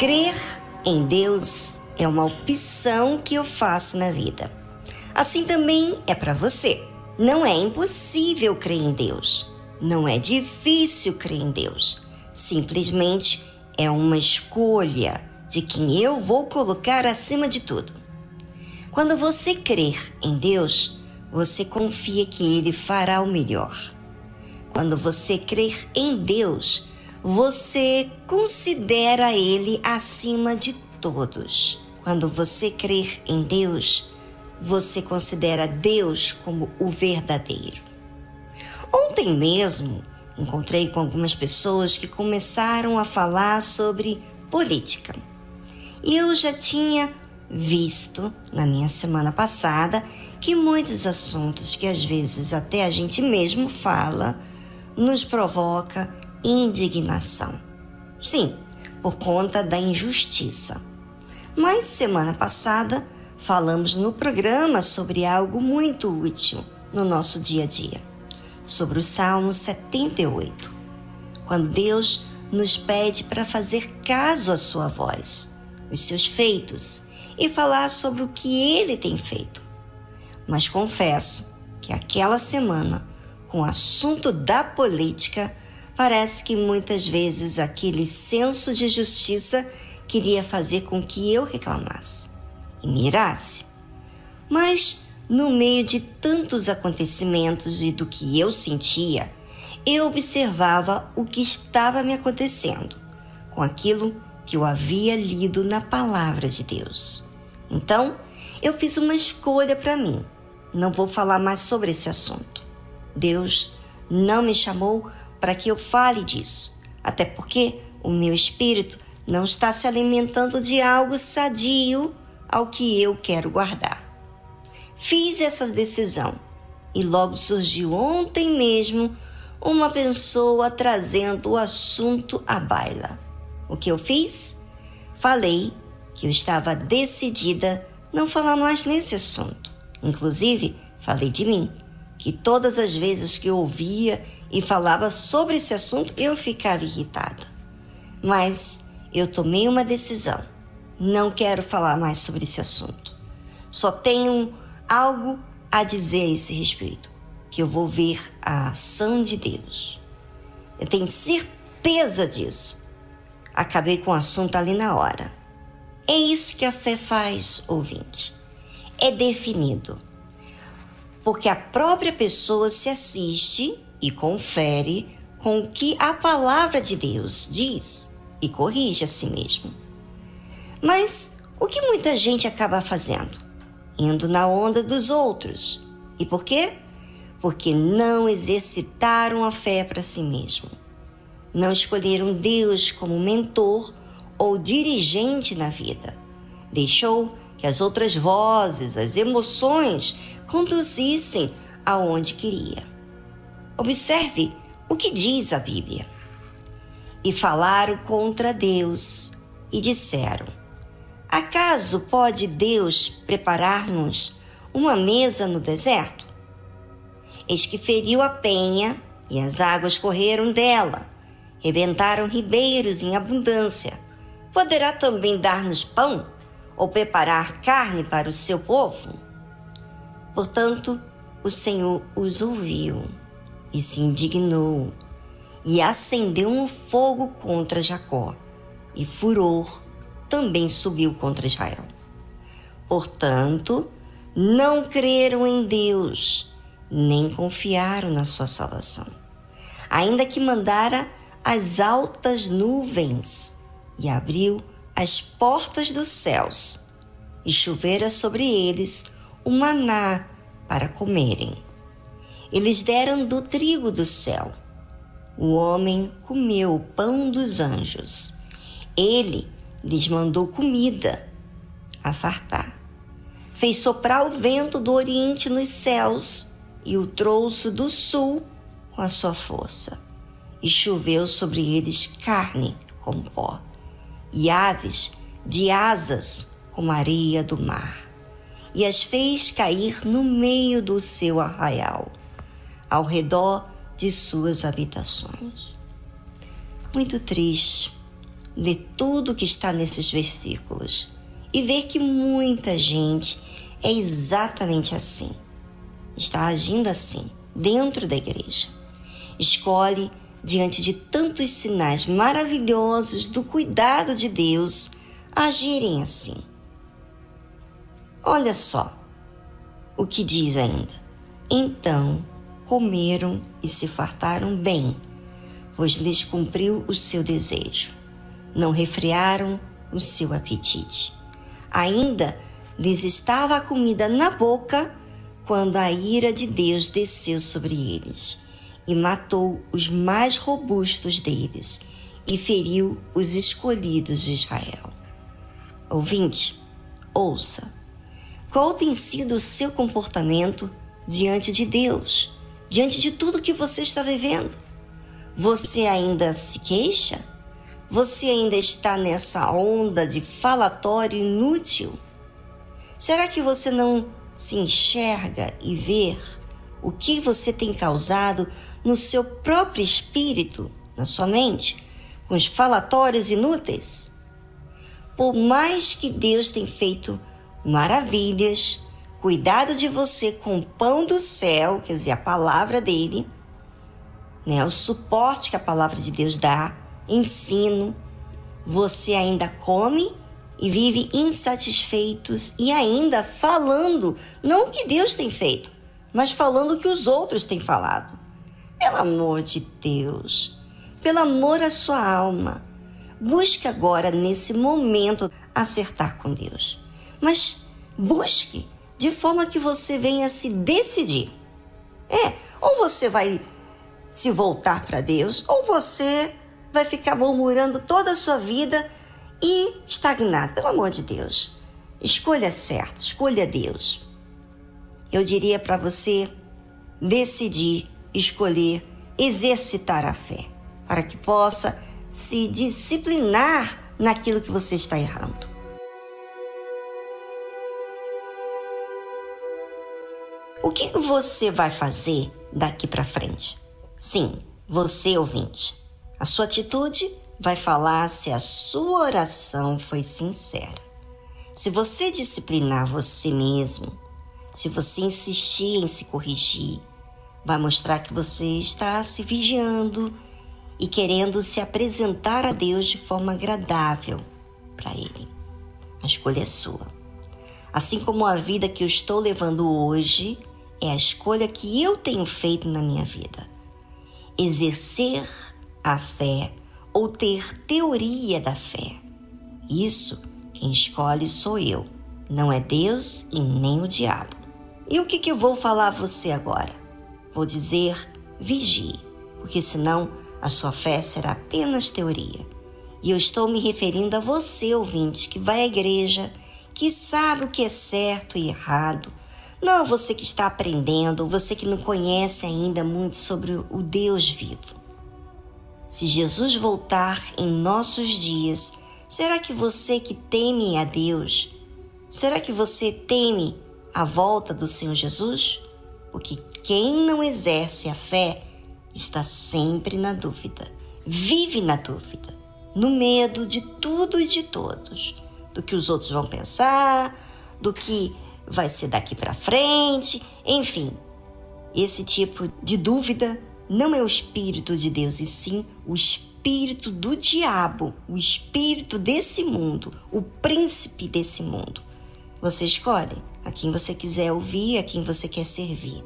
Crer em Deus é uma opção que eu faço na vida. Assim também é para você. Não é impossível crer em Deus. Não é difícil crer em Deus. Simplesmente é uma escolha de quem eu vou colocar acima de tudo. Quando você crer em Deus, você confia que Ele fará o melhor. Quando você crer em Deus, você considera Ele acima de todos. Quando você crer em Deus, você considera Deus como o verdadeiro. Ontem mesmo encontrei com algumas pessoas que começaram a falar sobre política. E eu já tinha visto na minha semana passada que muitos assuntos que às vezes até a gente mesmo fala nos provoca indignação. Sim, por conta da injustiça. Mas semana passada falamos no programa sobre algo muito útil no nosso dia a dia, sobre o Salmo 78, quando Deus nos pede para fazer caso à sua voz, os seus feitos e falar sobre o que ele tem feito. Mas confesso que aquela semana, com o assunto da política, parece que muitas vezes aquele senso de justiça queria fazer com que eu reclamasse e mirasse. Mas, no meio de tantos acontecimentos e do que eu sentia, eu observava o que estava me acontecendo com aquilo que eu havia lido na palavra de Deus. Então, eu fiz uma escolha para mim. Não vou falar mais sobre esse assunto. Deus não me chamou para que eu fale disso, até porque o meu espírito não está se alimentando de algo sadio ao que eu quero guardar. Fiz essa decisão e logo surgiu ontem mesmo uma pessoa trazendo o assunto à baila. O que eu fiz? Falei que eu estava decidida não falar mais nesse assunto. Inclusive, falei de mim, que todas as vezes que eu ouvia e falava sobre esse assunto, eu ficava irritada. Mas eu tomei uma decisão. Não quero falar mais sobre esse assunto. Só tenho algo a dizer a esse respeito, que eu vou ver a ação de Deus. Eu tenho certeza disso. Acabei com o assunto ali na hora. É isso que a fé faz, ouvinte. É definido. Porque a própria pessoa se assiste e confere com o que a palavra de Deus diz e corrige a si mesmo. Mas o que muita gente acaba fazendo? Indo na onda dos outros. E por quê? Porque não exercitaram a fé para si mesmo. Não escolheram Deus como mentor ou dirigente na vida. Deixou que as outras vozes, as emoções conduzissem aonde queria. Observe o que diz a Bíblia. E falaram contra Deus e disseram: Acaso pode Deus preparar-nos uma mesa no deserto? Eis que feriu a penha e as águas correram dela, rebentaram ribeiros em abundância Poderá também dar-nos pão ou preparar carne para o seu povo? Portanto, o Senhor os ouviu e se indignou e acendeu um fogo contra Jacó, e furor também subiu contra Israel. Portanto, não creram em Deus, nem confiaram na sua salvação. Ainda que mandara as altas nuvens e abriu as portas dos céus, e chovera sobre eles o maná para comerem. Eles deram do trigo do céu. O homem comeu o pão dos anjos. Ele lhes mandou comida a fartar. Fez soprar o vento do oriente nos céus e o trouxe do sul com a sua força. E choveu sobre eles carne como pó e aves de asas como areia do mar, e as fez cair no meio do seu arraial, ao redor de suas habitações. Muito triste ler tudo que está nesses versículos e ver que muita gente é exatamente assim. Está agindo assim, dentro da igreja. Escolhe, diante de tantos sinais maravilhosos do cuidado de Deus, agirem assim. Olha só o que diz ainda. Então comeram e se fartaram bem, pois lhes cumpriu o seu desejo. Não refriaram o seu apetite. Ainda lhes estava a comida na boca quando a ira de Deus desceu sobre eles e matou os mais robustos deles e feriu os escolhidos de Israel. Ouvinte, ouça. Qual tem sido o seu comportamento diante de Deus, diante de tudo que você está vivendo? Você ainda se queixa? Você ainda está nessa onda de falatório inútil? Será que você não se enxerga e vê o que você tem causado no seu próprio espírito, na sua mente, com os falatórios inúteis? Por mais que Deus tenha feito maravilhas, cuidado de você com o pão do céu, quer dizer, a palavra dele, né, o suporte que a palavra de Deus dá, ensino, você ainda come e vive insatisfeitos e ainda falando, não o que Deus tem feito, mas falando o que os outros têm falado. Pelo amor de Deus, pelo amor à sua alma, busque agora, nesse momento, acertar com Deus. Mas busque de forma que você venha se decidir. É, ou você vai se voltar para Deus, ou você vai ficar murmurando toda a sua vida e estagnar. Pelo amor de Deus, escolha certo, escolha Deus. Eu diria para você decidir, escolher, exercitar a fé, para que possa se disciplinar naquilo que você está errando. O que você vai fazer daqui para frente? Sim, você ouvinte. A sua atitude vai falar se a sua oração foi sincera. Se você disciplinar você mesmo, se você insistir em se corrigir, vai mostrar que você está se vigiando e querendo se apresentar a Deus de forma agradável para Ele. A escolha é sua. Assim como a vida que eu estou levando hoje é a escolha que eu tenho feito na minha vida. Exercer a fé ou ter teoria da fé. Isso quem escolhe sou eu, não é Deus e nem o diabo. E o que, que eu vou falar a você agora? Vou dizer vigie, porque senão a sua fé será apenas teoria. E eu estou me referindo a você, ouvinte, que vai à igreja, que sabe o que é certo e errado. Não a você que está aprendendo, você que não conhece ainda muito sobre o Deus vivo. Se Jesus voltar em nossos dias, será que você que teme a Deus, será que você teme a volta do Senhor Jesus? Porque quem não exerce a fé está sempre na dúvida, vive na dúvida, no medo de tudo e de todos, do que os outros vão pensar, do que vai ser daqui para frente, enfim. Esse tipo de dúvida não é o Espírito de Deus, e sim o espírito do diabo, o espírito desse mundo, o príncipe desse mundo. Você escolhe a quem você quiser ouvir, a quem você quer servir.